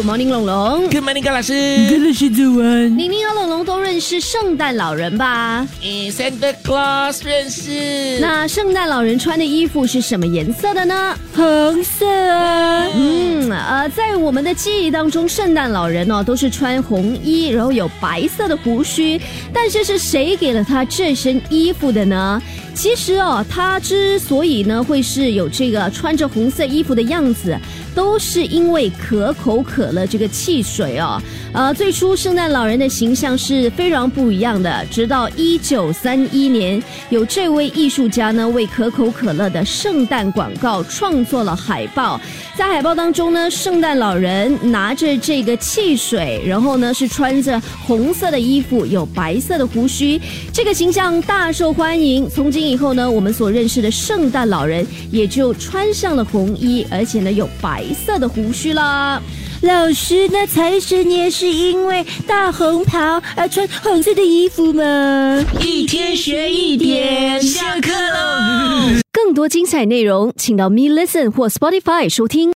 ，Good morning，龙龙。！Good morning，高老师。老师早安。玲玲和龙龙都认识圣诞老人吧？嗯，Santa Claus 认识。那圣诞老人穿的衣服是什么颜色的呢？红色啊，嗯，呃，在我们的记忆当中，圣诞老人哦都是穿红衣，然后有白色的胡须。但是是谁给了他这身衣服的呢？其实哦，他之所以呢会是有这个穿着红色衣服的样子，都是因为可口可乐这个汽水哦。呃，最初圣诞老人的形象是非常不一样的，直到一九三一年，有这位艺术家呢为可口可乐的圣诞广告创作了海报，在海报当中呢，圣诞老人拿着这个汽水，然后呢是穿着红色的衣服，有白色的胡须，这个形象大受欢迎。从今以后呢，我们所认识的圣诞老人也就穿上了红衣，而且呢有白色的胡须啦。老师，那财神爷是因为大红袍而穿红色的衣服吗？一天学一点，下课喽！更多精彩内容，请到 Me Listen 或 Spotify 收听。